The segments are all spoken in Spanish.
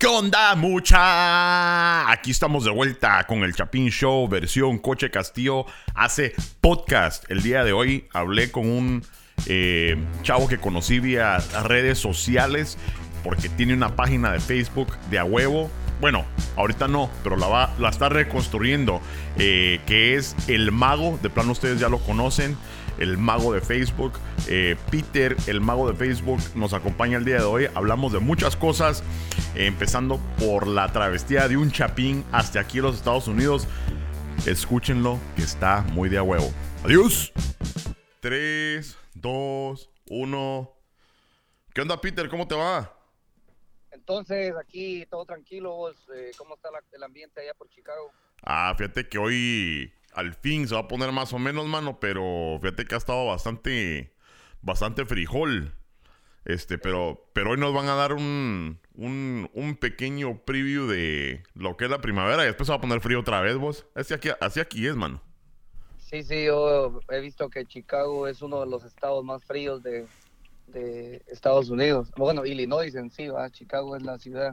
¿Qué onda, mucha? Aquí estamos de vuelta con el Chapín Show, versión Coche Castillo. Hace podcast. El día de hoy hablé con un eh, chavo que conocí vía redes sociales porque tiene una página de Facebook de a huevo. Bueno, ahorita no, pero la, va, la está reconstruyendo. eh, que es El Mago. De plano, ustedes ya lo conocen. El Mago de Facebook. Eh, Peter, el Mago de Facebook, nos acompaña el día de hoy. Hablamos de muchas cosas. eh, empezando por la travestía de un chapín hasta aquí en los Estados Unidos. Escúchenlo, que está muy de a huevo. Adiós. 3, 2, 1. ¿Qué onda, Peter? ¿Cómo te va? Entonces, aquí todo tranquilo, eh, ¿cómo está la- el ambiente allá por Chicago? Ah, fíjate que hoy al fin se va a poner más o menos, mano, pero fíjate que ha estado bastante, bastante frijol. Este, pero, pero hoy nos van a dar un, un, un pequeño preview de lo que es la primavera y después se va a poner frío otra vez, vos. Así aquí, así aquí es, mano. Sí, sí, yo he visto que Chicago es uno de los estados más fríos de, de Estados Unidos. Bueno, Illinois en sí, ¿va? Chicago es la ciudad.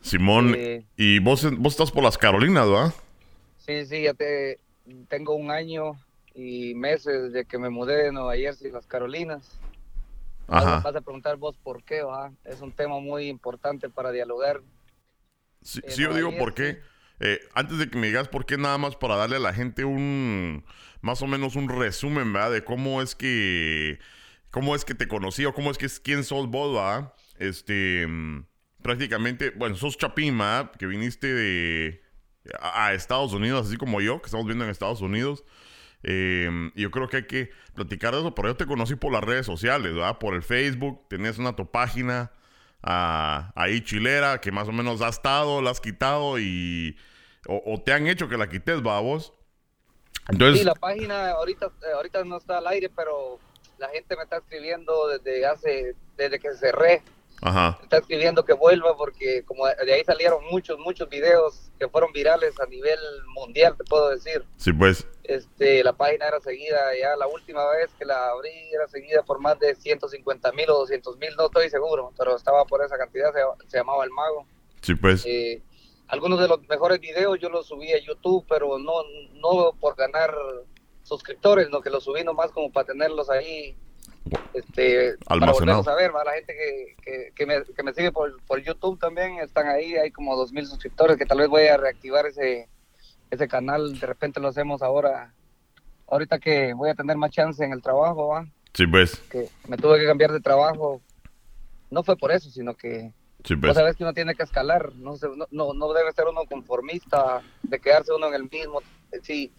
Simón, Eh, y vos, vos estás por las Carolinas, ¿verdad? sí, sí, ya te, tengo un año y meses desde que me mudé de Nueva Jersey, las Carolinas. Ajá. Vas a preguntar vos por qué, ¿va? Es un tema muy importante para dialogar. Sí, Eh, sí, yo digo por qué. Eh, antes de que me digas por qué, nada más para darle a la gente un, más o menos un resumen, ¿verdad? De cómo es que, cómo es que te conocí o cómo es que es quién sos vos, ¿verdad? Este, mm, prácticamente, bueno, sos ¿verdad? Que viniste de, a, Estados Unidos, así como yo, que estamos viendo en Estados Unidos. Eh, yo creo que hay que platicar de eso, pero yo te conocí por las redes sociales, ¿verdad? Por el Facebook, tenías una tu página ah, ahí chilera, que más o menos has estado, la has quitado y... O, o te han hecho que la quites, va vos. Entonces, Sí, la página ahorita, eh, ahorita no está al aire, pero la gente me está escribiendo desde hace, desde que cerré. Ajá, Me está escribiendo que vuelva porque como de ahí salieron muchos, muchos videos que fueron virales a nivel mundial, te puedo decir. sí, pues, Este, la página era seguida ya la última vez que la abrí era seguida por más de 150 mil o 200 mil, no estoy seguro, pero estaba por esa cantidad, se, se llamaba El Mago. sí, pues, Eh, algunos de los mejores videos yo los subí a YouTube, pero no, no por ganar suscriptores, no que los subí nomás como para tenerlos ahí, este, para Almacenados. volverlos a ver, ¿va? la gente que, que, que me, que me sigue por, por YouTube también están ahí, hay como dos mil suscriptores que tal vez voy a reactivar ese, ese canal, de repente lo hacemos ahora, ahorita que voy a tener más chance en el trabajo, ¿va? sí, pues, que me tuve que cambiar de trabajo, no fue por eso, sino que sí, Vos pues, sabes que uno tiene que escalar, no, se- no, no, no debe ser uno conformista, de quedarse uno en el mismo. Si,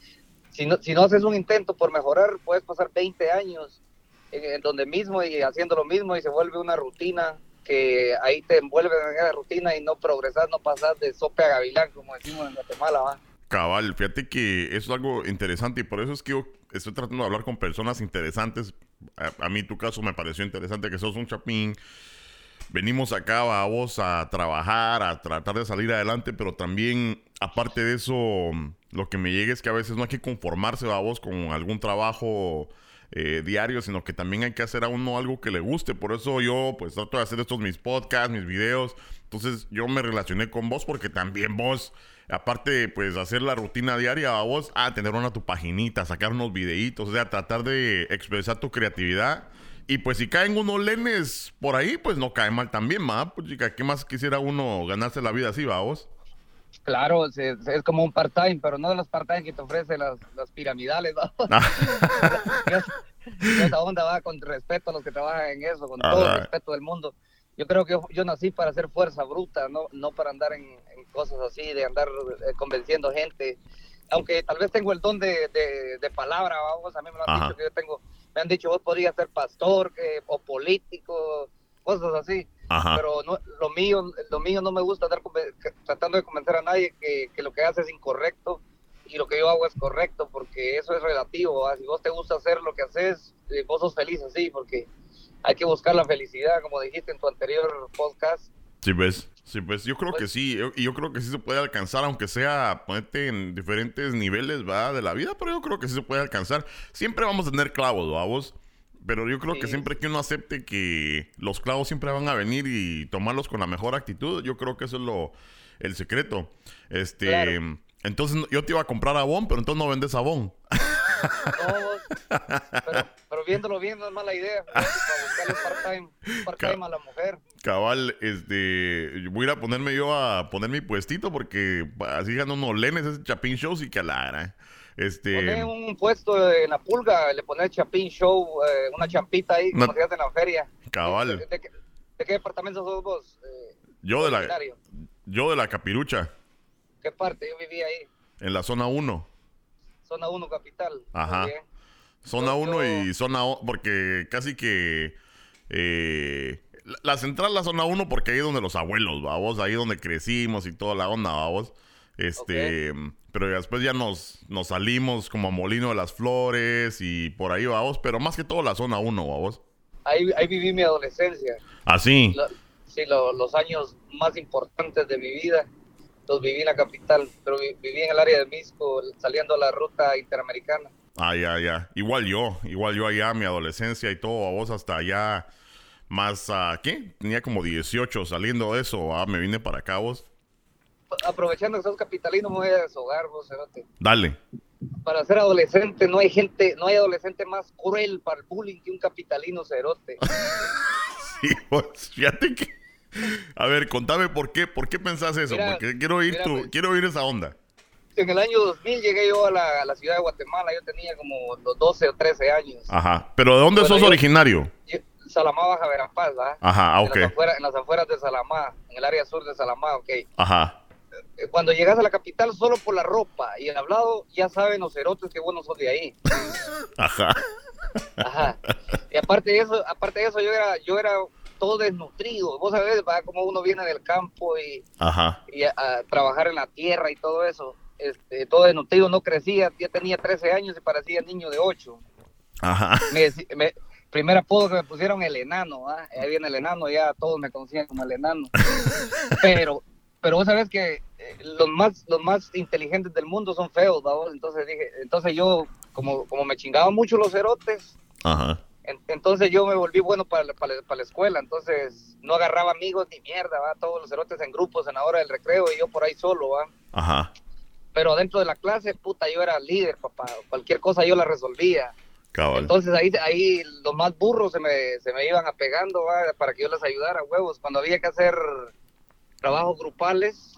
si, no, si no haces un intento por mejorar, puedes pasar 20 años en, donde mismo y haciendo lo mismo y se vuelve una rutina que ahí te envuelven en esa rutina y no progresas, no pasas de sope a gavilán, como decimos en Guatemala, ¿va? cabal, fíjate que eso es algo interesante y por eso es que yo estoy tratando de hablar con personas interesantes. A, a mí tu caso me pareció interesante que sos un chapín. Venimos acá a vos a trabajar, a tratar de salir adelante, pero también, aparte de eso, lo que me llega es que a veces no hay que conformarse a vos con algún trabajo eh, diario, sino que también hay que hacer a uno algo que le guste. Por eso yo, pues, trato de hacer estos mis podcasts, mis videos. Entonces, yo me relacioné con vos porque también vos, aparte de, pues, hacer la rutina diaria a vos, a tener una tu paginita, sacar unos videitos, o sea, tratar de expresar tu creatividad. Y pues si caen unos lenes por ahí, pues no cae mal también, ¿va? Pues chica, ¿qué más quisiera uno ganarse la vida así, va vos? Claro, es, es como un part-time, pero no de los part-time que te ofrecen las, las piramidales. Y esa onda va con respeto a los que trabajan en eso, con todo el respeto del mundo. Yo creo que yo, yo nací para hacer fuerza bruta, no, no para andar en, en cosas así, de andar eh, convenciendo gente. Aunque tal vez tengo el don de, de, de palabra, vamos, a mí me lo han Ajá. dicho que yo tengo, me han dicho vos podrías ser pastor que, o político, cosas así. Ajá. Pero no, lo mío lo mío no me gusta andar tratando de convencer a nadie que, que lo que hace es incorrecto y lo que yo hago es correcto, porque eso es relativo. ¿va? Si vos te gusta hacer lo que haces, eh, vos sos feliz así, porque hay que buscar la felicidad, como dijiste en tu anterior podcast. Sí, pues, sí, pues, yo creo que sí, yo- y yo creo que sí se puede alcanzar, aunque sea ponerte en diferentes niveles, ¿va? De la vida, pero yo creo que sí se puede alcanzar. Siempre vamos a tener clavos, vamos. Pero yo creo que siempre que uno acepte que los clavos siempre van a venir y tomarlos con la mejor actitud, yo creo que eso es lo el secreto. Este, Claro. entonces yo te iba a comprar abón, pero entonces no vendes abón. No, pero, pero viéndolo bien no es mala idea. Para buscarle part-time part-time a la mujer. Cabal, este, voy a ir a ponerme yo a poner mi puestito porque así gano unos lenes ese Chapín Show sí que alara. Este, Poner un puesto en la pulga, le poner Chapín Show, eh, una champita ahí, como se hace en la feria. cabal, ¿De, de qué- de qué departamento sos vos? Eh, yo de la yo de la Capirucha ¿Qué parte? Yo vivía ahí, en la zona 1. zona 1 capital. Ajá. bien. Zona Yo- 1 yo- y zona o- porque casi que eh, la, la central la zona 1 porque ahí es donde los abuelos, vamos, ahí donde crecimos y toda la onda, vamos. Este, pero después ya nos, nos salimos como a Molino de las Flores y por ahí vamos, pero más que todo la zona 1, vamos. Ahí, ahí viví mi adolescencia. Así. Lo- sí, lo- los años más importantes de mi vida los viví en la capital, pero vi- viví en el área de Misco, saliendo a la ruta interamericana. Ah, ya, ya. Igual yo, igual yo allá, mi adolescencia y todo, a vos hasta allá más, ah, ¿qué? Tenía como 18 saliendo de eso, ah, me vine para acá vos. Aprovechando que sos capitalino, me voy a deshogar, vos, cerote. Dale. Para ser adolescente, no hay gente, no hay adolescente más cruel para el bullying que un capitalino cerote. Sí, vos, fíjate que... A ver, contame por qué, por qué pensás eso, Mira, porque quiero oír mira, tu, pues. quiero oír esa onda. En el año 2000 llegué yo a la, a la ciudad de Guatemala, yo tenía como los 12 o 13 años. Ajá. Pero ¿de dónde Bueno, sos yo- originario? Yo- Salamá, Baja Verapaz, ¿verdad? Ajá, ah, En, ok. las afueras, en las afueras de Salamá, en el área sur de Salamá, ok. Ajá. Eh, Cuando llegas a la capital, solo por la ropa y el hablado, ya saben los cerotes que no sos de ahí. Ajá. Ajá. Y aparte de eso, aparte de eso, yo era, yo era todo desnutrido. Vos sabés, va como uno viene del campo y, Ajá. y a, a trabajar en la tierra y todo eso. Este, todo desnutrido, no crecía. Ya tenía 13 años y parecía niño de 8. Ajá. Me, me- primer apodo que me pusieron el enano, ¿ah? ahí viene el enano, ya todos me conocían como el enano. Pero, pero vos sabés que eh, los más, los más inteligentes del mundo son feos, ¿va vos? Entonces dije, entonces yo, como, como me chingaban mucho los cerotes, Ajá. en- entonces yo me volví bueno para, la- para, la- para la escuela, entonces no agarraba amigos ni mierda, ¿va? Todos los cerotes en grupos en la hora del recreo y yo por ahí solo, ¿va? Ajá. Pero dentro de la clase, puta, yo era líder, papá. Cualquier cosa yo la resolvía. Cabal. Entonces ahí, ahí los más burros se me, se me iban apegando ¿va? para que yo les ayudara, huevos. Cuando había que hacer trabajos grupales,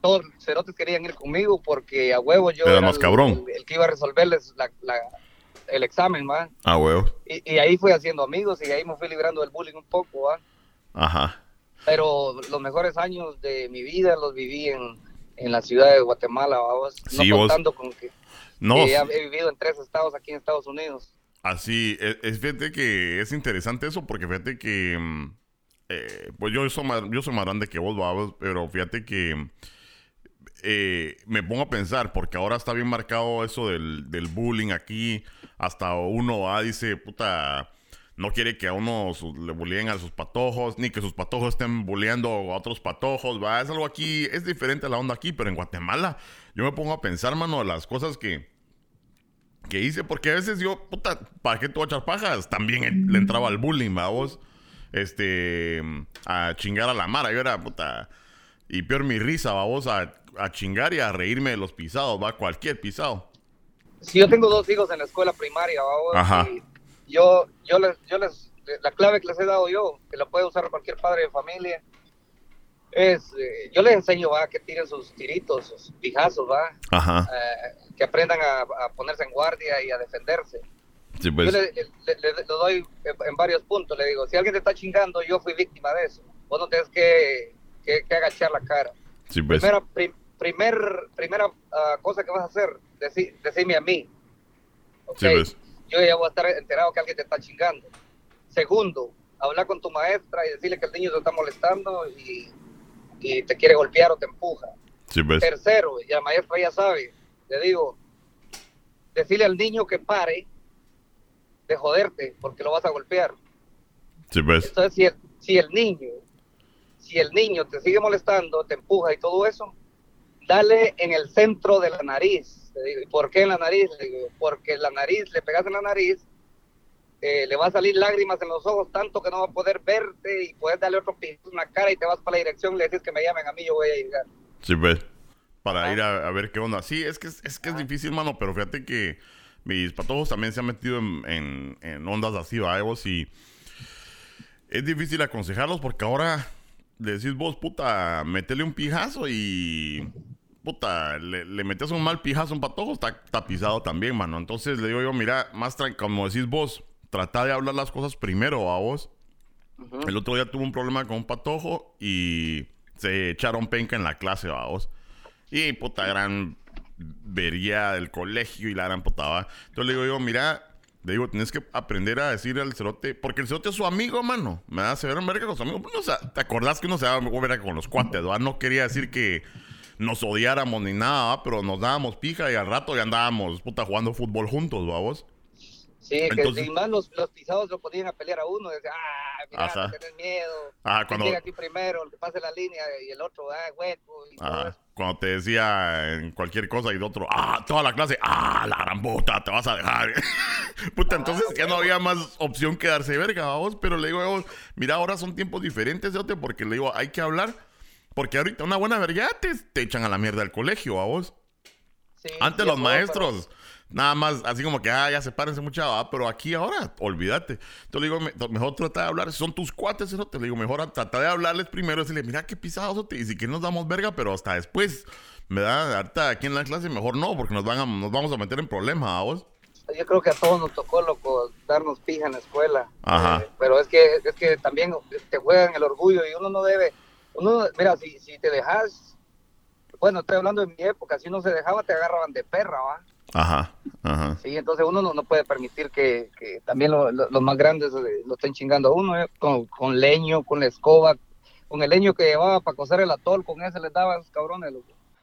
todos los cerotes querían ir conmigo porque a huevos yo Era más el, cabrón. el- el que iba a resolverles la- la- el examen, ¿va? Ah, huevo. Y, y ahí fui haciendo amigos y ahí me fui librando del bullying un poco, ¿va? Ajá. Pero los mejores años de mi vida los viví en, en la ciudad de Guatemala, ¿va? vos? No Sí, vos- contando con que, No, que ya he vivido en tres estados aquí en Estados Unidos. Así, es, es- fíjate que es interesante eso porque fíjate que, mm, eh, pues yo soy, más, yo soy más grande que vos, pero fíjate que eh, me pongo a pensar, porque ahora está bien marcado eso del, del bullying aquí, hasta uno va, dice, puta, no quiere que a uno le bulleen a sus patojos, ni que sus patojos estén bulleando a otros patojos, va, es algo aquí, es diferente a la onda aquí, pero en Guatemala yo me pongo a pensar, mano, las cosas que que hice, porque a veces yo, puta, ¿para qué tú echar pajas? También le entraba al bullying, vamos. Este, a chingar a la mara. Yo era, puta, y peor mi risa, vamos, a, chingar y a reírme de los pisados, va, cualquier pisado. Si yo tengo dos hijos en la escuela primaria, ¿va? Ajá. y yo, yo les, yo les, la clave que les he dado yo, que la puede usar cualquier padre de familia, es, eh, yo les enseño, va, que tiren sus tiritos, sus pijazos, va, Ajá. eh, que aprendan a, a ponerse en guardia y a defenderse. Sí, Yo pues. le, le- le- le doy en, varios puntos, le digo, si alguien te está chingando, yo fui víctima de eso, vos no tienes que, que, que agachar la cara. Sí, pues. Primera, pri- primer, primera ah, cosa que vas a hacer, deci- decirme a mí. Ok, Sí, pues. Yo ya voy a estar enterado que alguien te está chingando. Segundo, hablar con tu maestra y decirle que el niño te está molestando y, y te quiere golpear o te empuja. Sí, pues. Tercero, y la maestra ya sabe, le digo, decirle al niño que pare de joderte porque lo vas a golpear. Sí, pues. Entonces, si el, si el niño, si el niño te sigue molestando, te empuja y todo eso, dale en el centro de la nariz. Le digo, ¿y por qué en la nariz? Le digo, porque la nariz, le pegas en la nariz eh, le va a salir lágrimas en los ojos tanto que no va a poder verte y puedes darle otro piso en la cara y te vas para la dirección y le dices que me llamen a mí, yo voy a llegar. Sí, pues. Para ah. ir a, ver qué onda. Sí, es que es, que es difícil, mano, pero fíjate que mis patojos también se han metido en, en, ondas así, vos y es difícil aconsejarlos porque ahora le decís vos, puta, metele un pijazo y puta, le, metes un mal pijazo a un patojo, está tapizado también, mano. Entonces le digo yo, mira, más como decís vos, trata de hablar las cosas primero a vos. El otro día tuve un problema con un patojo y se echaron penca en la clase a vos. Y puta, gran vería del colegio y la gran puta va. Entonces le digo yo, mira, le digo, tienes que aprender a decir al cerote, porque el cerote es su amigo, mano. Me da ver un verga con su amigo. Pues, ¿te acordás que uno se daba verga con los cuates, ¿va? No quería decir que nos odiáramos ni nada, pero nos dábamos pija y al rato ya andábamos, puta, jugando fútbol juntos, vamos. Sí, Entonces, que más los, los, pisados lo ponían a pelear a uno. Decía, ah, mira, tenés miedo. Ah, cuando... Llega aquí primero, el que pase la línea y el otro, ah, hueco. Y cuando te decía en cualquier cosa y de otro, ah, toda la clase, ah, la gran puta, te vas a dejar. puta, ah, entonces ya no había más opción que darse verga, vos. Pero le digo, mira, ahora son tiempos diferentes, otro porque le digo, hay que hablar. Porque ahorita una buena verga te, te echan a la mierda del colegio, a vos. Sí, Antes los maestros nada más así como que, ah, ya sepárense mucha, ah, pero aquí ahora, olvídate. Entonces le digo, mejor trata de hablar, son tus cuates, ¿no? te le digo, mejor trata de hablarles primero, decirle, mira qué pisados, y si que nos damos verga, pero hasta después, me da Ahorita aquí en la clase mejor no, porque nos, van a, nos vamos a meter en problemas, ¿a vos? Yo creo que a todos nos tocó, loco, darnos pija en la escuela. Ajá. Eh, pero es que, es que también te juegan el orgullo y uno no debe, uno, mira, si, si te dejas, bueno, estoy hablando de mi época, si uno se dejaba te agarraban de perra, ¿va? Ajá, ajá. Sí, entonces uno no, puede permitir que, también los más grandes eh, lo estén chingando a uno, eh, con, leño, con la escoba, con el leño que llevaba para coser el atol, con ese les daban esos cabrones.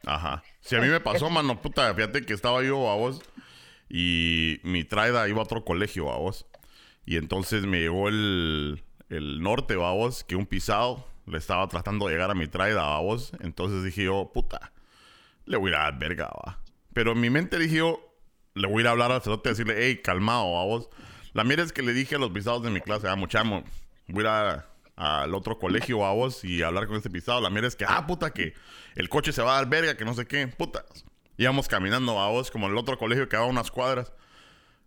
Ajá. Si a mí me pasó, mano, puta, fíjate que estaba yo a vos y mi traida iba a otro colegio a vos. Y entonces me llegó el, el norte, a vos, que un pisado le estaba tratando de llegar a mi traida a vos. Entonces dije yo, puta, le voy a ir a dar verga, va. Pero mi mente dije yo, le voy a ir a hablar al cerote y decirle, hey, calmado, a vos. La mierda es que le dije a los pisados de mi clase, ah, muchamo, voy a al otro colegio a vos y hablar con este pisado. La mierda es que, ah, puta, que el coche se va a dar verga, que no sé qué, puta. Íbamos caminando a vos, como el otro colegio que daba unas cuadras.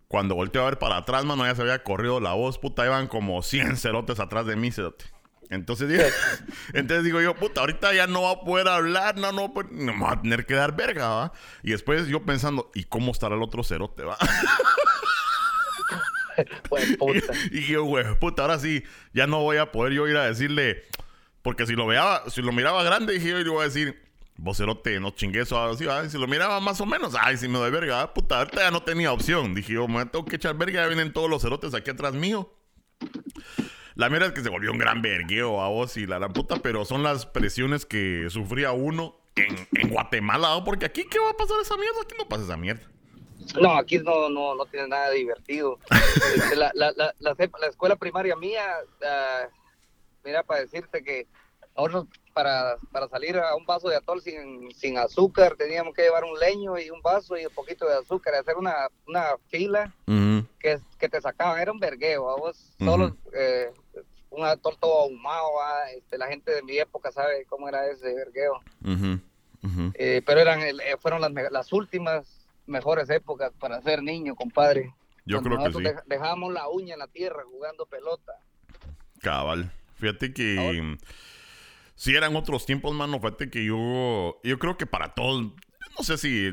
Cuando volteé a ver para atrás, mano, ya se había corrido la voz, puta, iban como 100 cerotes atrás de mí, cerote. Entonces digo, entonces digo yo, puta, ahorita ya no va a poder hablar, no, no, no me va a tener que dar verga, ¿va? Y después yo pensando, ¿y cómo estará el otro cerote, va? pues, puta. Y, yo, güey, puta, ahora sí, ya no voy a poder yo ir a decirle, porque si lo veía, si lo miraba grande, dije yo, le iba a decir, vos cerote, no chingues o así, ¿va? Si lo miraba más o menos, ay, si me doy verga, puta, ahorita ya no tenía opción. Dije yo, me tengo que echar verga, ya vienen todos los cerotes aquí atrás mío. La mierda es que se volvió un gran vergueo a vos y la, la puta, pero son las presiones que sufría uno en, en Guatemala, porque aquí, ¿qué va a pasar esa mierda? Aquí no pasa esa mierda. No, aquí no, no, no tiene nada divertido. Este, la, la, la, la, escuela primaria mía, uh, mira, para decirte que nosotros para, para salir a un vaso de atol sin, sin azúcar teníamos que llevar un leño y un vaso y un poquito de azúcar, hacer una, una fila que, que te sacaban, era un vergueo, a vos solo eh, un actor todo ahumado, este, la gente de mi época sabe cómo era ese vergueo. Eh, pero eran eh, fueron las, las últimas mejores épocas para ser niño, compadre. Yo creo que sí. dejábamos la uña en la tierra jugando pelota. Cabal. Fíjate que si eran otros tiempos, mano. Fíjate que yo, yo creo que para todos, no sé si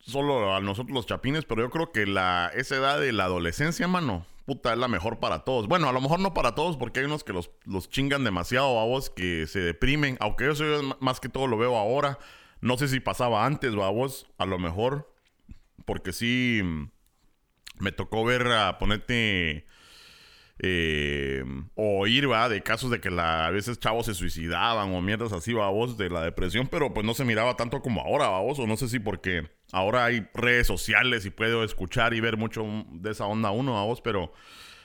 solo a nosotros los chapines, pero yo creo que la, esa edad de la adolescencia, mano, puta, es la mejor para todos. Bueno, a lo mejor no para todos, porque hay unos que los, los chingan demasiado a vos, que se deprimen. Aunque eso yo más que todo lo veo ahora. No sé si pasaba antes vos, a lo mejor. Porque sí mm, me tocó ver a ponerte. Eh, o oír, va, de casos de que la, a veces chavos se suicidaban o mierdas así, va, vos, de la depresión, pero pues no se miraba tanto como ahora, va, vos, o no sé si porque Ahora hay redes sociales y puedo escuchar y ver mucho de esa onda uno a vos, pero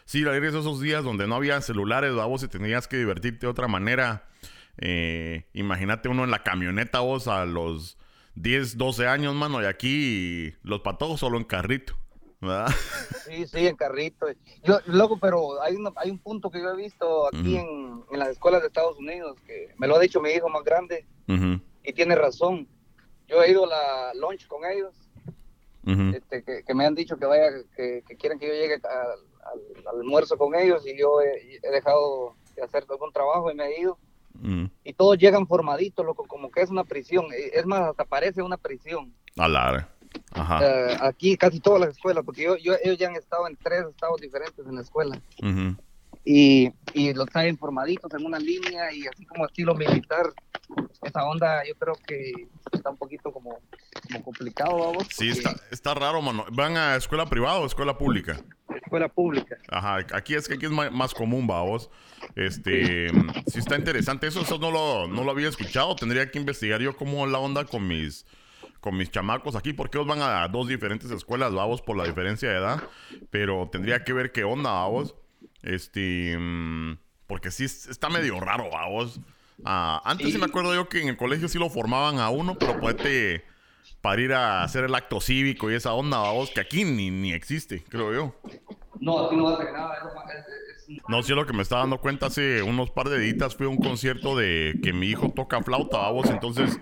sí, esos días donde no había celulares a vos y tenías que divertirte de otra manera. Eh, imagínate uno en la camioneta vos a los 10, 12 años, mano, y aquí los patojos solo en carrito. ¿Verdad? Sí, sí, en carrito. Yo, loco, pero hay, un- hay un punto que yo he visto aquí Ujú. en, en las escuelas de Estados Unidos, que me lo ha dicho mi hijo más grande, Ujú, y tiene razón. Yo he ido a la lunch con ellos, ujú, este, que, que me han dicho que vaya, que, que quieren que yo llegue al, al- al almuerzo con ellos, y yo he, he dejado de hacer algún trabajo y me he ido. Y todos llegan formaditos, loco, como que es una prisión. Es más, hasta parece una prisión. A la Ajá. Eh, aquí casi todas las escuelas, porque yo, yo, ellos ya han estado en tres estados diferentes en la escuela. Ujú. y, y los traen formaditos en una línea y así como estilo militar. Esa onda yo creo que está un poquito como, como complicado, vamos. Sí, está, está raro, mano. ¿Van a escuela privada o escuela pública? Escuela pública. Ajá, aquí es que aquí es más, común, vamos. Este, sí está interesante eso, eso no lo, no lo había escuchado. Tendría que investigar yo cómo la onda con mis, con mis chamacos aquí, porque ellos van a dos diferentes escuelas, vamos, por la diferencia de edad. Pero tendría que ver qué onda, vamos. Este, mm, porque sí es- está medio raro, vamos. Ah, antes sí. Sí. me acuerdo yo que en el colegio sí lo formaban a uno, pero te para ir a hacer el acto cívico y esa onda, vamos, que aquí ni, ni existe, creo yo. No, aquí no va a hacer nada. Es, es- No sé lo que me estaba dando cuenta hace unos par de días fue un concierto de que mi hijo toca flauta, vamos, entonces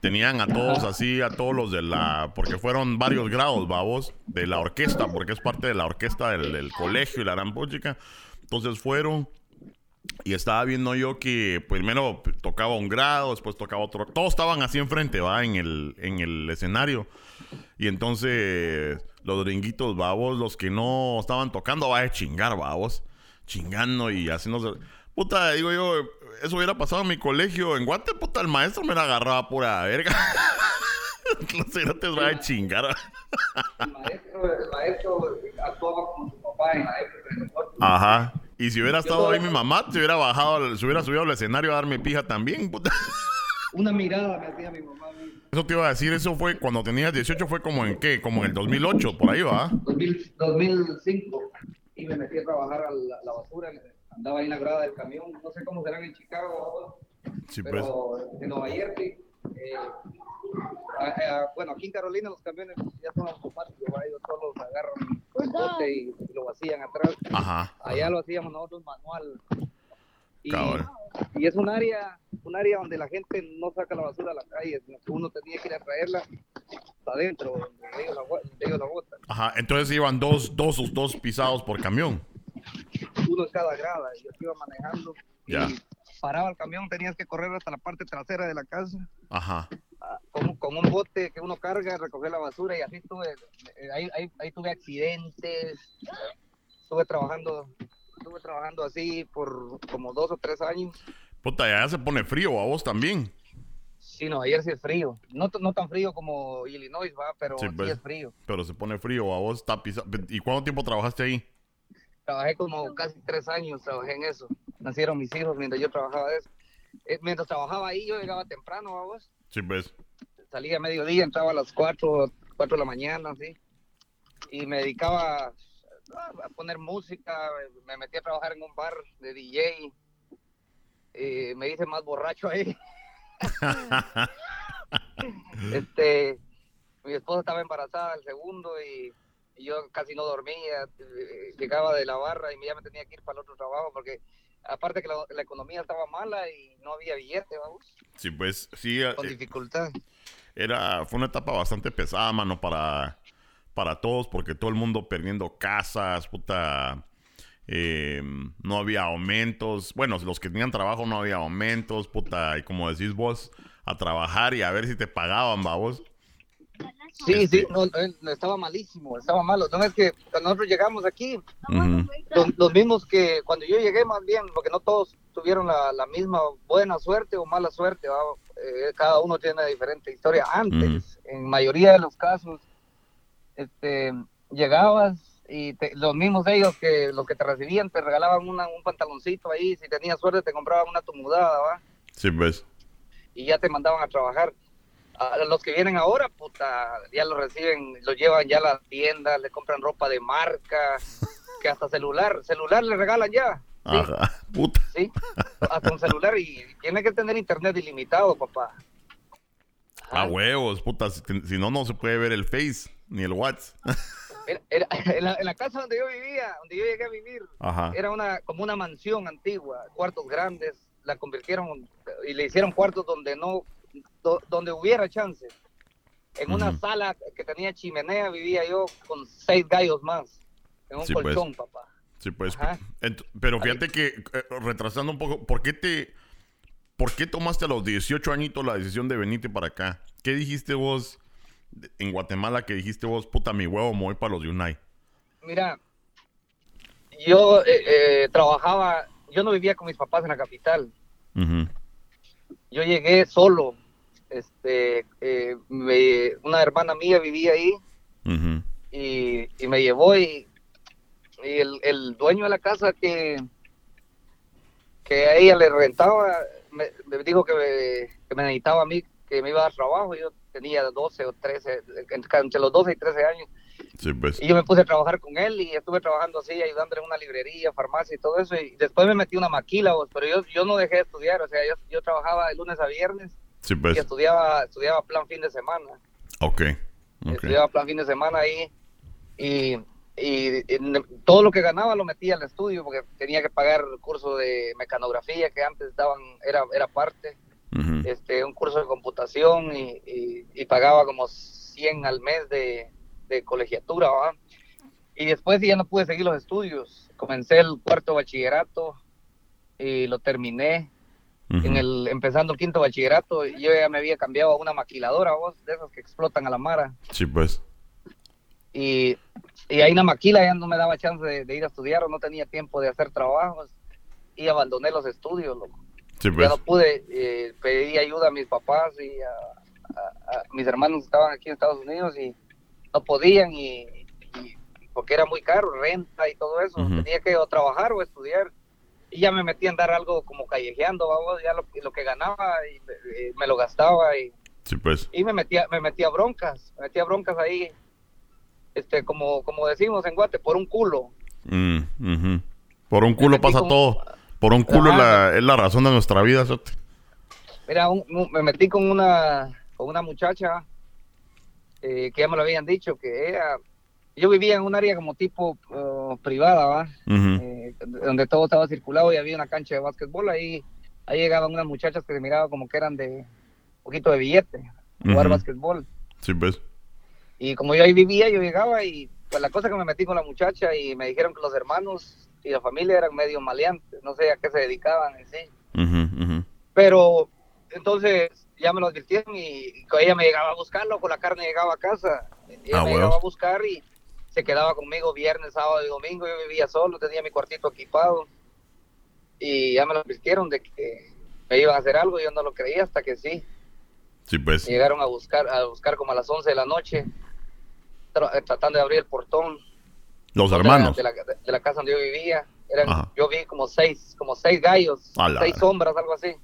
tenían a todos así, a todos los de la, porque fueron varios grados, vamos, de la orquesta, porque es parte de la orquesta del, del colegio y la gran chica. Entonces fueron y estaba viendo yo que primero tocaba un grado, después tocaba otro, todos estaban así enfrente, va, en el, en el escenario. Y entonces los gringuitos, babos, los que no estaban tocando, va a chingar, babos. Chingando y haciendo... Puta, digo yo, eso hubiera pasado en mi colegio. En Guate, puta, el maestro me la agarraba pura verga. los cerotes van a chingar. el, maestro, el maestro actuaba como su papá en la época de nosotros. Ajá. Y si hubiera estado ahí mi mamá, se hubiera bajado, se hubiera subido al escenario a darme pija también, puta. Una mirada me hacía mi mamá. Eso te iba a decir, eso fue cuando tenías 18, fue como en qué, como en el 2008, por ahí va. 2000 2005 y me metí a trabajar a la, la basura. Andaba ahí en la grada del camión. No sé cómo serán en Chicago. Sí, pues. pero en Nueva Jersey, eh, a- a- bueno, aquí en Carolina los camiones ya son automáticos, ellos solo agarran el bote y, y lo vacían atrás. Ajá. Allá lo hacíamos nosotros manual. Y, y es un área, un área donde la gente no saca la basura a la calle, sino que uno tenía que ir a traerla hasta adentro, donde ellos la, bot- donde ellos la botan. Ajá, entonces iban dos, dos, dos pisados por camión. Uno en cada grada, y yo iba manejando. Y Ya. paraba el camión, tenías que correr hasta la parte trasera de la casa. Ajá. ah, con, con un bote que uno carga, recoger la basura y así tuve, eh, ahí, ahí, ahí tuve accidentes, estuve trabajando, estuve trabajando así por como dos o tres años. Puta, ya se pone frío a vos también. Sí, no, ayer sí es frío, no, no tan frío como Illinois, va, pero Sí, sí, pues. es frío. Pero se pone frío a vos, está. ¿Y cuánto tiempo trabajaste ahí? Trabajé como casi tres años, trabajé en eso. Nacieron mis hijos mientras yo trabajaba de eso. Eh, mientras trabajaba ahí, yo llegaba temprano, vamos. Sí, pues. salía a mediodía, entraba a las 4, 4 de la mañana, ¿sí? Y me dedicaba a a poner música, me metí a trabajar en un bar de DJ, eh, me hice más borracho ahí. este, mi esposa estaba embarazada el segundo y yo casi no dormía, eh, llegaba de la barra y ya me tenía que ir para el otro trabajo porque aparte que la, la economía estaba mala y no había billete, vamos, Sí, pues. Sí, eh, con dificultad. era, fue una etapa bastante pesada, mano, para, para todos, porque todo el mundo perdiendo casas, puta. eh, no había aumentos. Bueno, los que tenían trabajo no había aumentos, puta. Y como decís vos, a trabajar y a ver si te pagaban, vamos. Sí, Este- sí, no, eh, no, estaba malísimo, estaba malo. No es que cuando nosotros llegamos aquí, los, los mismos que cuando yo llegué más bien, porque no todos tuvieron la, la misma buena suerte o mala suerte, ¿va? Eh, cada uno tiene una diferente historia. Antes, en mayoría de los casos, este, llegabas y te- los mismos ellos que los que te recibían te regalaban una, un pantaloncito ahí, si tenías suerte te compraban una tu mudada, ¿va? Sí, pues. y ya te mandaban a trabajar. A los que vienen ahora, puta, ya los reciben, los llevan ya a las tiendas, le compran ropa de marca, que hasta celular, celular le regalan ya, ¿sí? Ajá. Puta. ¿sí? Hasta un celular y tiene que tener internet ilimitado, papá. A huevos, puta. Si, si no, no se puede ver el Face ni el WhatsApp. Era- era- en, la, en la casa donde yo vivía, donde yo llegué a vivir, Ajá. era una como una mansión antigua, cuartos grandes, la convirtieron y le hicieron cuartos donde no, do- donde hubiera chance. En una sala que tenía chimenea vivía yo con seis gallos más, en un Sí, pues. colchón, papá. Sí, pues. Pero fíjate que, eh, retrasando un poco, ¿por qué te. ¿Por qué tomaste a los 18 añitos la decisión de venirte para acá? ¿Qué dijiste vos en Guatemala que dijiste vos, puta, mi huevo, me voy para los Unite? Mira, yo eh, eh, trabajaba, yo no vivía con mis papás en la capital. Yo llegué solo. Este, eh, me- una hermana mía vivía ahí y, y me llevó y, y el, el dueño de la casa que, que a ella le rentaba me, me dijo que me, que me necesitaba a mí, que me iba a dar trabajo. Yo tenía 12 o 13, entre los 12 y 13 años. Sí, pues. Y yo me puse a trabajar con él y estuve trabajando así, ayudándole en una librería, farmacia y todo eso. Y después me metí una maquila, vos, pero yo, yo no dejé de estudiar. O sea, yo, yo trabajaba de lunes a viernes Sí, y pues. estudiaba, estudiaba plan fin de semana. Ok. Ok. Estudiaba plan fin de semana ahí y, y- todo lo que ganaba lo metía al estudio porque tenía que pagar el curso de mecanografía que antes daban, era, era parte, Ujú. este, un curso de computación y, y- y pagaba como 100 al mes de, de colegiatura, ¿va? Y después ya no pude seguir los estudios. Comencé el cuarto bachillerato y lo terminé. En el, empezando el quinto bachillerato, yo ya me había cambiado a una maquiladora, vos, de esas que explotan a la mara. Sí, pues. Y, y ahí en la maquila ya no me daba chance de, de ir a estudiar o no tenía tiempo de hacer trabajos y abandoné los estudios, loco. Sí, Ya pues. no pude, eh, pedí ayuda a mis papás y a, a- a- mis hermanos que estaban aquí en Estados Unidos y no podían y, y- porque era muy caro, renta y todo eso. Tenía que o trabajar o estudiar y ya me metí a andar algo como callejeando, vamos, ya lo, lo que ganaba y, eh, me lo gastaba y, Sí, pues. y me metía me metía broncas, me metía broncas ahí, este como como decimos en Guate, por un culo. Mm. Por un culo pasa todo. Por un culo la, es la razón de nuestra vida. Mira, un- un- me metí con una con una muchacha eh, que ya me lo habían dicho que ella yo vivía en un área como tipo eh, privada, ¿va? Eh, donde todo estaba circulado y había una cancha de básquetbol ahí ahí llegaban unas muchachas que se miraba como que eran de poquito de billete, jugar Ujú. básquetbol. Sí, pues. Y como yo ahí vivía, yo llegaba y pues la cosa que me metí con la muchacha y me dijeron que los hermanos y la familia eran medio maleantes, no sé a qué se dedicaban en sí. Pero entonces ya me lo advirtieron y, y ella me llegaba a buscarlo, con la carne llegaba a casa. Ella Ah, me llegaba a buscar y se quedaba conmigo viernes, sábado y domingo. Yo vivía solo, tenía mi cuartito equipado. Y ya me lo advirtieron de que me iban a hacer algo yo no lo creía hasta que sí. Sí, pues. Llegaron a buscar, a buscar como a las 11 de la noche, tra- eh, tratando de abrir el portón Los de la- hermanos. De la, de- de la casa donde yo vivía. Eran, yo vi como seis, como seis gallos, seis sombras, algo así.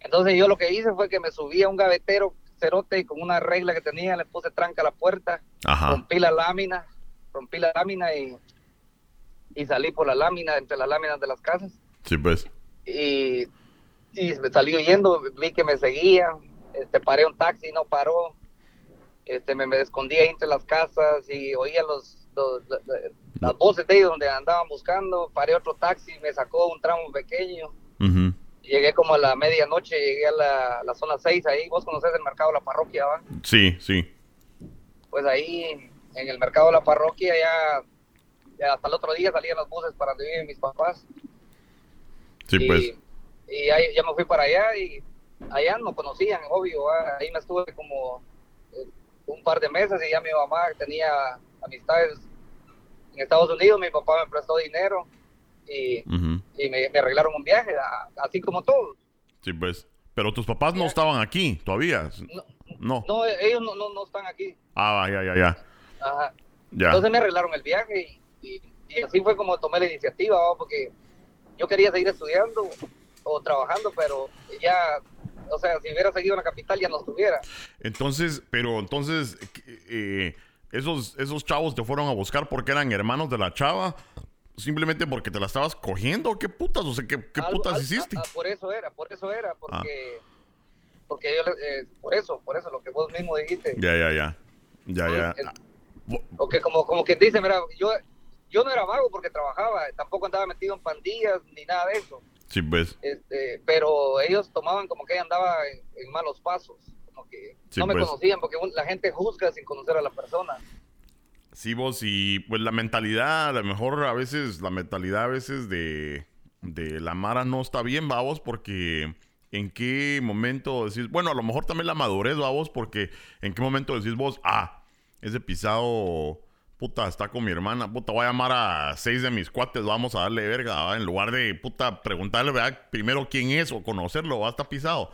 Entonces yo lo que hice fue que me subí a un gavetero cerote y con una regla que tenía le puse tranca a la puerta, Ajá. rompí la lámina, rompí la lámina y, y salí por la lámina, entre las láminas de las casas. Sí, pues. Y, y me salí huyendo, vi que me seguía, este, paré un taxi, no paró, este, me, me escondí ahí entre las casas y oía los, los- la- la- las voces de ellos donde andaban buscando, paré otro taxi, me sacó un tramo pequeño. Llegué como a la medianoche, llegué a la, la zona 6 ahí, vos conocés el mercado de la parroquia, ¿va? Sí, sí. Pues ahí en el mercado de la parroquia ya, ya hasta el otro día salían los buses para donde viven mis papás. Sí, y, pues. y ahí ya me fui para allá y allá no conocían, obvio, ¿va? ahí me estuve como eh, un par de meses y ya mi mamá tenía amistades en Estados Unidos, mi papá me prestó dinero y, Ujú. y me, me arreglaron un viaje, a- así como todos. Sí, pues. Pero tus papás no estaban aquí todavía. No, No. no, ellos no, no, no están aquí. Ah, ya, ya, ya. Ajá. Ya. Entonces me arreglaron el viaje y, y- y así fue como tomé la iniciativa, ¿va? porque yo quería seguir estudiando o trabajando, pero ya, o sea, si hubiera seguido en la capital ya no estuviera. Entonces, pero entonces, eh, esos, esos chavos te fueron a buscar porque eran hermanos de la chava. Simplemente porque te la estabas cogiendo. ¿Qué putas? O sea, ¿qué, qué Algo- putas hiciste? ah, ah, por eso era, por eso era, Ah. porque, porque yo, eh, por eso, por eso, lo que vos mismo dijiste. Ya, ya, ya. Ya, ya. El- O que como, como quien dice, mira, yo, yo no era vago porque trabajaba, tampoco andaba metido en pandillas ni nada de eso. Sí, pues. Este, pero ellos tomaban como que andaba en, malos pasos, como que no me pues. conocían porque la gente juzga sin conocer a la persona. Sí, vos, y pues la mentalidad, a lo mejor a veces, la mentalidad a veces de, de la Mara no está bien, vamos, porque en qué momento decís, bueno, a lo mejor también la madurez, vamos, porque en qué momento decís vos, ah, ese pisado, puta, está con mi hermana, puta, voy a llamar a seis de mis cuates, vamos a darle verga, en lugar de, puta, preguntarle, ¿verdad? Primero quién es o conocerlo, va, está pisado.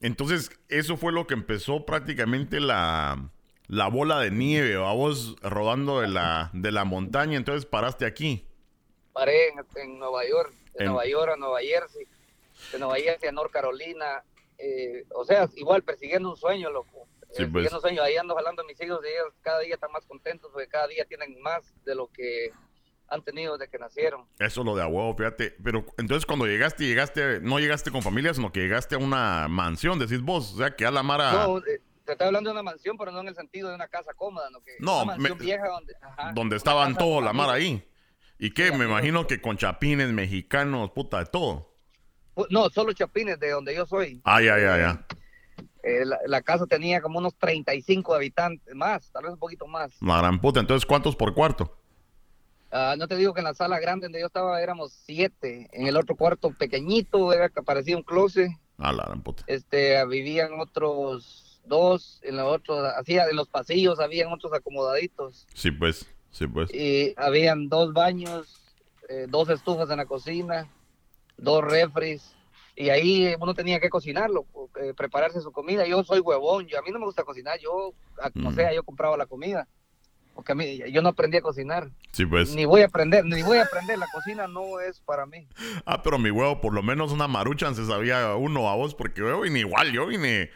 Entonces, eso fue lo que empezó prácticamente la, la bola de nieve, vamos rodando de la, de la montaña, entonces paraste aquí. Paré en, Nueva York, de Nueva York a Nueva Jersey, de Nueva Jersey a North Carolina, eh, o sea, igual persiguiendo un sueño, loco. Sí, pues. persiguiendo un sueño, ahí ando hablando a mis hijos y ellos cada día están más contentos porque cada día tienen más de lo que han tenido desde que nacieron. Eso lo de abuelo, fíjate. Pero entonces cuando llegaste, llegaste, no llegaste con familia, sino que llegaste a una mansión, decís vos, o sea, que a la Mara... No, eh, te estoy hablando de una mansión, pero no en el sentido de una casa cómoda, ¿no? Que no, una mansión vieja donde... donde estaban todos la Mara ahí. ¿Y qué? Me imagino que con chapines, mexicanos, puta, de todo. No, solo chapines, de donde yo soy. Ya, ya, ya. Eh, la, casa tenía como unos 35 habitantes, más, tal vez un poquito más. La gran puta, entonces, ¿cuántos por cuarto? Ah, no te digo que en la sala grande donde yo estaba éramos siete, en el otro cuarto pequeñito era que parecía un closet. Ah, la gran puta. Este, vivían otros dos, en los otros, hacía en los pasillos habían otros acomodaditos. Sí, pues, sí, pues. Y habían dos baños, eh, dos estufas en la cocina, dos refris, y ahí uno tenía que cocinarlo, eh, prepararse su comida. Yo soy huevón, yo a mí no me gusta cocinar, yo, no mm. sea, yo compraba la comida. Porque a mí, yo no aprendí a cocinar. Sí, pues. Ni voy a aprender, ni voy a aprender. La cocina no es para mí. Ah, pero mi huevo, por lo menos una maruchan se sabía uno a vos, porque yo vine igual, yo vine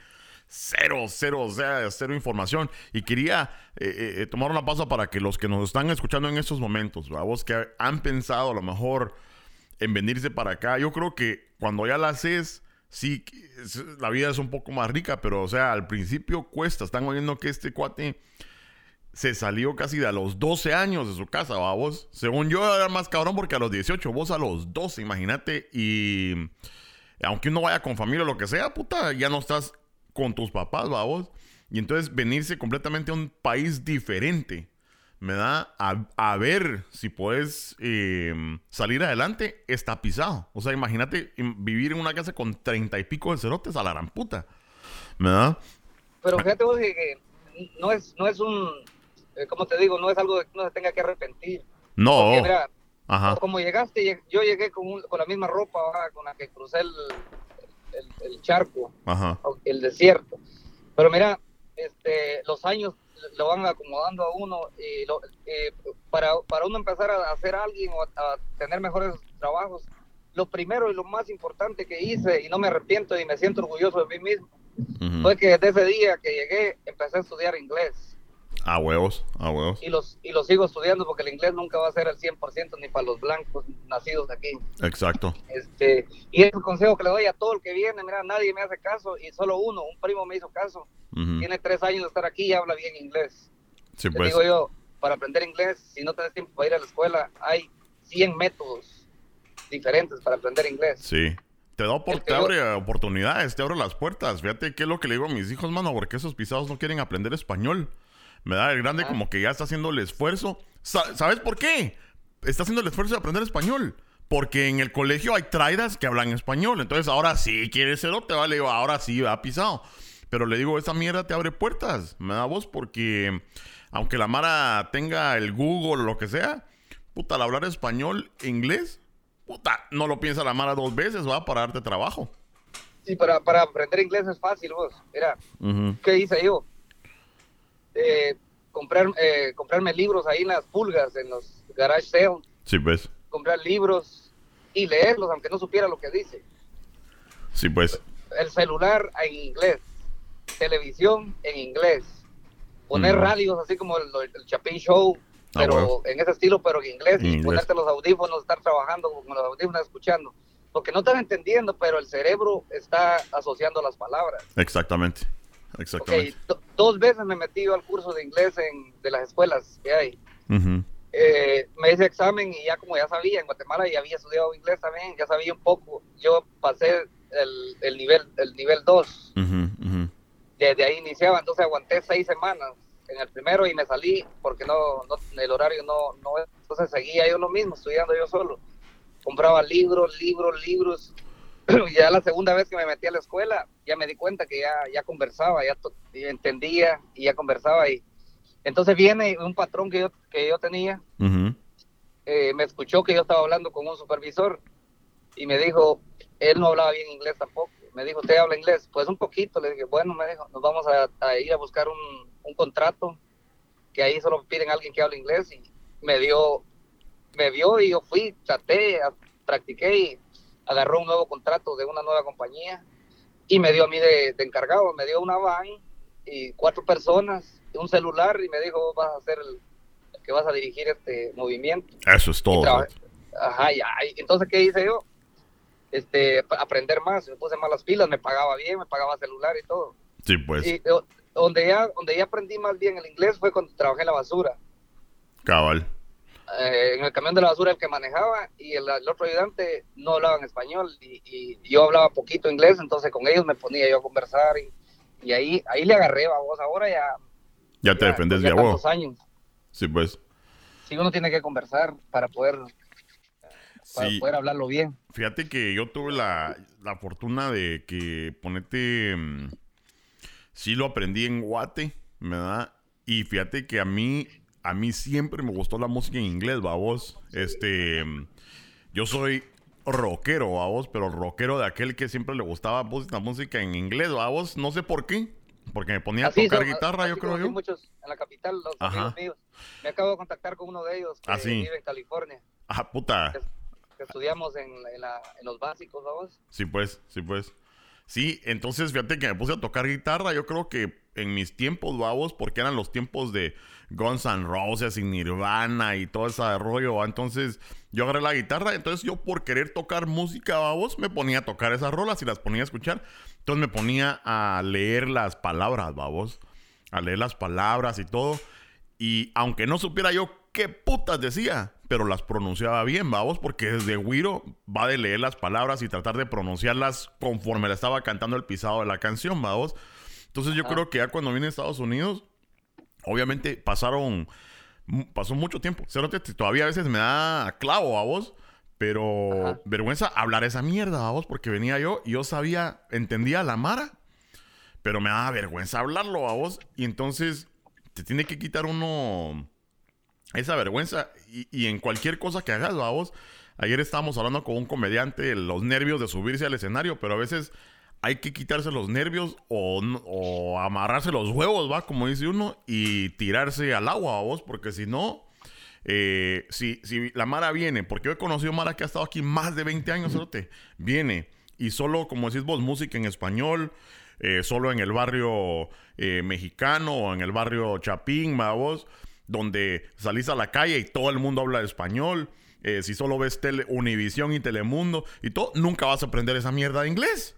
cero, cero, o sea, cero información. Y quería eh, eh, eh, tomar una pausa para que los que nos están escuchando en estos momentos, a vos que han pensado a lo mejor en venirse para acá, yo creo que cuando ya la haces, sí, la vida es un poco más rica, pero o sea, al principio cuesta. Están oyendo que este cuate se salió casi de a los 12 años de su casa, ¿va vos? Según yo era más cabrón porque a los 18, vos a los 12, imagínate. Y aunque uno vaya con familia o lo que sea, puta, ya no estás con tus papás, ¿va vos? Y entonces venirse completamente a un país diferente, me da a, ver si puedes em, salir adelante, está pisado. O sea, imagínate vivir en una casa con treinta y pico de cerotes a la gran puta. ¿Me da? Pero fíjate vos que no es, no es un eh, como te digo, no es algo de que uno se tenga que arrepentir. No. mira, como llegaste, yo llegué con, con la misma ropa con la que crucé el, el, charco, el desierto. Pero mira, este, los años lo van acomodando a uno y eh, para, para uno empezar a hacer alguien o a, tener mejores trabajos, lo primero y lo más importante que hice, y no me arrepiento y me siento orgulloso de mí mismo, fue que desde ese día que llegué empecé a estudiar inglés. A huevos, a huevos. Y los, y los sigo estudiando porque el inglés nunca va a ser el 100% ni para los blancos nacidos aquí. Exacto. Este, y es el consejo que le doy a todo el que viene. Mira, nadie me hace caso y solo uno, un primo me hizo caso. Tiene tres años de estar aquí y habla bien inglés. Sí, pues. digo yo, para aprender inglés, si no tienes tiempo para ir a la escuela, hay 100 métodos diferentes para aprender inglés. Sí. Te da te abre oportunidades, te abre las puertas. Fíjate qué es lo que le digo a mis hijos, mano, porque esos pisados no quieren aprender español. Me da el grande como que ya está haciendo el esfuerzo. ¿Sabes por qué? Está haciendo el esfuerzo de aprender español. Porque en el colegio hay traidas que hablan español. Entonces ahora sí quieres ser te vale, ahora sí va pisado. Pero le digo, esa mierda te abre puertas. Me da voz porque aunque la Mara tenga el Google o lo que sea, puta, al hablar español, inglés, puta, no lo piensa la Mara dos veces, va para darte trabajo. Sí, para, para aprender inglés es fácil, vos. Mira, ¿qué hice yo? Eh, comprar, eh, comprarme libros ahí en las pulgas, en los garage sales. Sí, pues. Comprar libros y leerlos, aunque no supiera lo que dice. Sí, pues. El celular en inglés, televisión en inglés, poner radios así como el, Chapin Show, ah, pero en ese estilo, pero en inglés, y ponerte los audífonos, estar trabajando con los audífonos, escuchando. Porque no estás entendiendo, pero el cerebro está asociando las palabras. Exactamente. Exactamente dos veces me metí yo al curso de inglés en, de las escuelas que hay. Eh, me hice examen y ya como ya sabía, en Guatemala ya había estudiado inglés también, ya sabía un poco. Yo pasé el, el nivel el nivel 2, Ujú, ujú. desde ahí iniciaba, entonces aguanté seis semanas en el primero y me salí porque no, no el horario no, no, entonces seguía yo lo mismo, estudiando yo solo. Compraba libros, libros, libros. Ya la segunda vez que me metí a la escuela, ya me di cuenta que ya, ya conversaba, ya, entendía y ya conversaba. Y entonces viene un patrón que yo, que yo tenía, eh, me escuchó que yo estaba hablando con un supervisor y me dijo, él no hablaba bien inglés tampoco. Me dijo, ¿usted habla inglés? Pues un poquito. Le dije, bueno, me dijo, nos vamos a, a ir a buscar un, un contrato que ahí solo piden a alguien que hable inglés y me dio, me vio y yo fui, traté, practiqué y agarró un nuevo contrato de una nueva compañía y me dio a mí de, de encargado, me dio una van y cuatro personas, un celular y me dijo, vas a ser el, el que vas a dirigir este movimiento. Eso es todo. Ajá, y Entonces, ¿qué hice yo? Este, aprender más, me puse más las pilas, me pagaba bien, me pagaba celular y todo. Sí, pues. Y eh, donde ya, donde ya aprendí más bien el inglés fue cuando trabajé en la basura. Cabal. Eh, en el camión de la basura el que manejaba y el, el otro ayudante no hablaban español y, y yo hablaba poquito inglés, entonces con ellos me ponía yo a conversar y, y ahí, ahí le agarré a vos. Ahora ya, Ya te ya, defendes de vos. tantos años. Sí, pues. Sí, uno tiene que conversar para poder, para Sí. poder hablarlo bien. Fíjate que yo tuve la, la fortuna de que ponete. mm, sí lo aprendí en Guate, ¿verdad? Y fíjate que a mí, a mí siempre me gustó la música en inglés, vos. Este. Yo soy rockero, vos, pero rockero de aquel que siempre le gustaba pues, la música en inglés, vos. No sé por qué. Porque me ponía a Así tocar son, guitarra, así yo creo yo. muchos en la capital, los Ajá. amigos míos. Me acabo de contactar con uno de ellos que Ah, sí. vive en California, Ah, puta. que estudiamos en, en la- en los básicos, vamos. Sí, pues, sí, pues. Sí, entonces fíjate que me puse a tocar guitarra. Yo creo que en mis tiempos, babos, porque eran los tiempos de Guns N' Roses y Nirvana y todo ese rollo. Entonces yo agarré la guitarra. Entonces yo, por querer tocar música, babos, me ponía a tocar esas rolas y las ponía a escuchar. Entonces me ponía a leer las palabras, babos. A leer las palabras y todo. Y aunque no supiera yo qué putas decía, pero las pronunciaba bien, vamos, porque desde Wiro va de leer las palabras y tratar de pronunciarlas conforme le estaba cantando el pisado de la canción, vamos. Entonces yo creo que ya cuando vine a Estados Unidos, obviamente pasaron, pasó mucho tiempo. Cerote, todavía a veces me da clavo a vos, pero Ajá. vergüenza hablar esa mierda a vos, porque venía yo y yo sabía, entendía la mara, pero me daba vergüenza hablarlo a vos. Y entonces te tiene que quitar uno esa vergüenza. Y, y en cualquier cosa que hagas, a vos. Ayer estábamos hablando con un comediante los nervios de subirse al escenario, pero a veces hay que quitarse los nervios o, amarrarse los huevos, va, como dice uno, y tirarse al agua a vos, porque si no, eh, si, si la Mara viene, porque yo he conocido Mara que ha estado aquí más de 20 años, cerote, viene y solo, como decís vos, música en español, eh, solo en el barrio eh, mexicano o en el barrio Chapín, va vos, donde salís a la calle y todo el mundo habla español. eh, si solo ves tele, Univisión y Telemundo y todo, nunca vas a aprender esa mierda de inglés.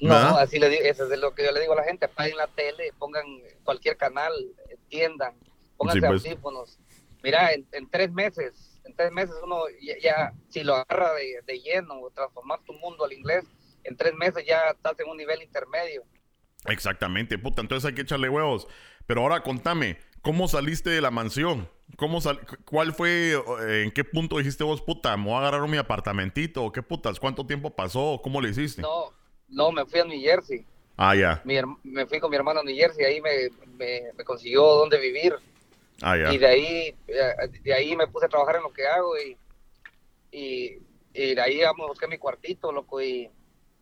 No, ¿Verdad? así le digo, eso es lo que yo le digo a la gente, apaguen la tele, pongan cualquier canal, entiendan, pónganse Sí, pues. audífonos. Mira, en, en tres meses, en tres meses uno ya, ya, si lo agarra de, de lleno, transformar tu mundo al inglés, en tres meses ya estás en un nivel intermedio. Exactamente, puta, entonces hay que echarle huevos. Pero ahora contame, ¿cómo saliste de la mansión? ¿Cómo sal cu- ¿Cuál fue, eh, en qué punto dijiste vos, puta, me voy a agarrar mi apartamentito? ¿O qué putas? ¿Cuánto tiempo pasó? ¿Cómo le hiciste? No, no, me fui a New Jersey. Ah, ya, me fui con mi hermano a New Jersey, ahí me, me, me consiguió dónde vivir. ah, ya. Y de ahí, eh, de ahí me puse a trabajar en lo que hago y, y, y de ahí busqué mi cuartito, loco, y,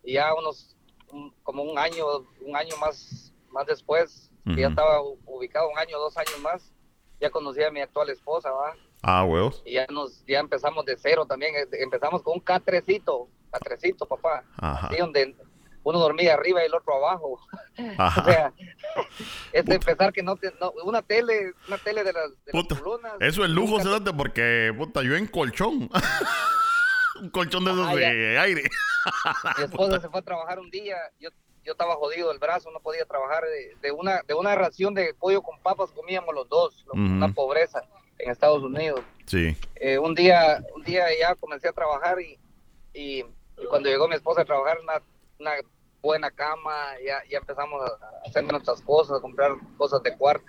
y ya unos, un- como un año, un año más, más después, que ya estaba ubicado un año, dos años más, ya conocí a mi actual esposa, ¿va? Ah, huevos. Y ya nos, ya empezamos de cero también, eh, empezamos con un K3cito, K3cito, papá, Ajá. así donde uno dormía arriba y el otro abajo. Ajá. O sea, es de empezar que no, te, no una tele, una tele de las, de las Puta, colunas. Eso es lujo, cerote, porque, puta, yo en colchón. un colchón de esos Ah, ya. de aire. Mi esposa se fue a trabajar un día, yo yo estaba jodido el brazo, no podía trabajar. De, de una, de una ración de pollo con papas comíamos los dos, lo- Ujú. una pobreza en Estados Unidos. Sí. Eh, un día un día ya comencé a trabajar y, y, y cuando llegó mi esposa a trabajar, una, una buena cama, ya, ya empezamos a hacer nuestras cosas, a comprar cosas de cuarto.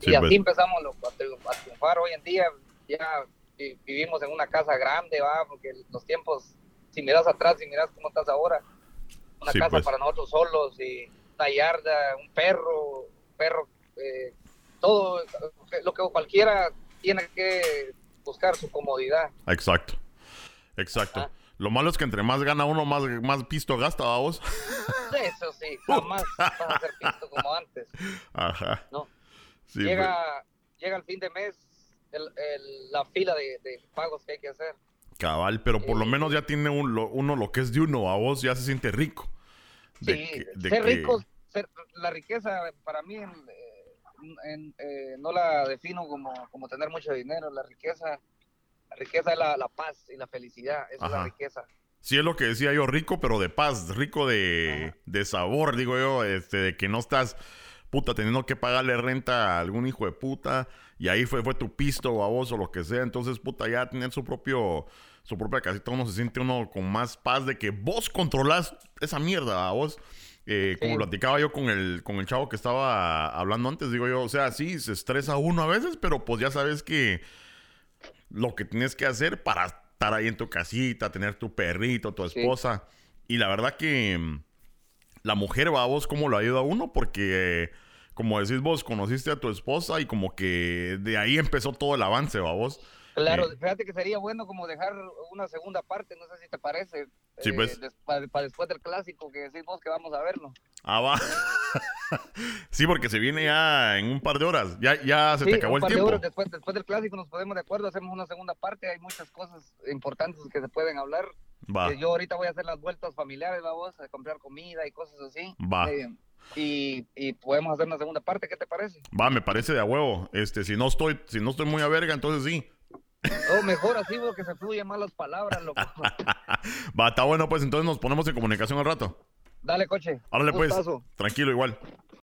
Sí, y así pues. empezamos a, triunf- a triunfar. Hoy en día ya vi- vivimos en una casa grande, va, porque los tiempos, si miras atrás y miras cómo estás ahora, una Sí, casa pues. para nosotros solos y una yarda, un perro, perro, eh, todo lo que cualquiera tiene que buscar su comodidad. Exacto. Exacto. Ajá. Lo malo es que entre más gana uno, más, más pisto gasta, vamos. Eso sí, jamás vas a ser visto como antes, Ajá. ¿no? Sí, pues. llega, llega el fin de mes el- el- la fila de, de pagos que hay que hacer. Cabal, pero por lo Eh, menos ya tiene un- lo- uno lo que es de uno, a vos ya se siente rico. De Sí, que- de ser que- rico, ser- la riqueza para mí eh, en- eh, no la defino como, como tener mucho dinero, la riqueza, la riqueza es la, la paz y la felicidad, esa es la riqueza. Sí es lo que decía yo, rico, pero de paz, rico de, de sabor, digo yo, este, de que no estás, puta, teniendo que pagarle renta a algún hijo de puta, y ahí fue, fue tu pisto o a vos o lo que sea, entonces, puta, ya tener su propio, su propia casita, uno se siente uno con más paz de que vos controlás esa mierda, a vos. Eh, Como Sí. platicaba yo con el, con el chavo que estaba hablando antes, digo yo, o sea, sí, se estresa uno a veces, pero pues ya sabes que lo que tienes que hacer para estar ahí en tu casita, tener tu perrito, tu Sí. esposa. Y la verdad que mm, la mujer va a vos cómo lo ayuda a uno, porque eh, como decís vos, conociste a tu esposa y como que de ahí empezó todo el avance, va vos. Claro, Sí. fíjate que sería bueno como dejar una segunda parte, no sé si te parece, Sí, pues. para después del clásico que decís vos que vamos a verlo. Ah, va. Sí, porque se viene ya en un par de horas. Ya, ya se Sí, te acabó un el de tiempo. horas después, después del clásico nos ponemos de acuerdo, hacemos una segunda parte, hay muchas cosas importantes que se pueden hablar. Va. Eh, yo ahorita voy a hacer las vueltas familiares, vamos a comprar comida y cosas así. Va. Eh, y, y podemos hacer una segunda parte, ¿qué te parece? Va, me parece de a huevo. Este, si no estoy, si no estoy muy a verga, entonces sí. O mejor así, porque se fluyen más las palabras, loco. Va, está bueno, pues entonces nos ponemos en comunicación al rato. Dale, coche. Árale, pues. Tranquilo, igual.